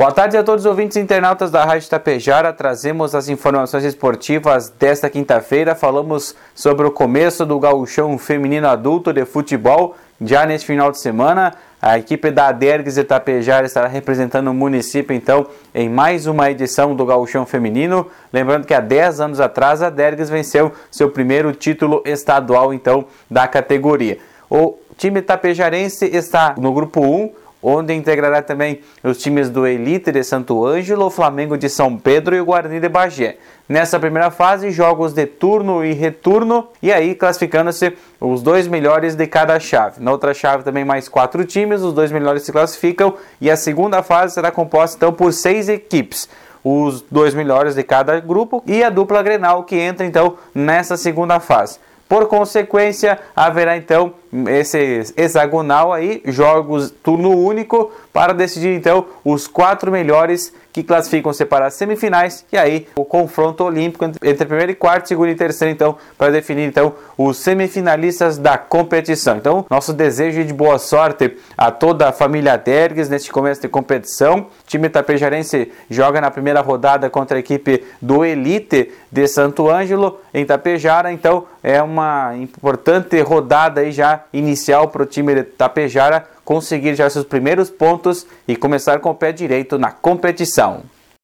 Boa tarde a todos os ouvintes internautas da Rádio Tapejara. Trazemos as informações esportivas desta quinta-feira. Falamos sobre o começo do gauchão feminino adulto de futebol já neste final de semana. A equipe da Adergues de Tapejara estará representando o município, então, em mais uma edição do Gauchão Feminino. Lembrando que há 10 anos atrás a Adergues venceu seu primeiro título estadual, então, da categoria. O time tapejarense está no grupo 1, onde integrará também os times do Elite de Santo Ângelo, o Flamengo de São Pedro e o Guarani de Bagé. Nessa primeira fase, jogos de turno e retorno, e aí classificando-se os dois melhores de cada chave. Na outra chave também mais quatro times, os dois melhores se classificam, e a segunda fase será composta então por seis equipes os dois melhores de cada grupo e a dupla Grenal que entra então nessa segunda fase. Por consequência, haverá então esse hexagonal aí, jogos turno único, para decidir então os quatro melhores que classificam-se para as semifinais e aí o confronto olímpico entre primeiro e quarto, segundo e terceiro então para definir então os semifinalistas da competição. Então nosso desejo de boa sorte a toda a família Tergues neste começo de competição. O time tapejarense joga na primeira rodada contra a equipe do Elite de Santo Ângelo em Tapejara, então é uma importante rodada aí já inicial para o time de Tapejara conseguir já seus primeiros pontos e começar com o pé direito na competição.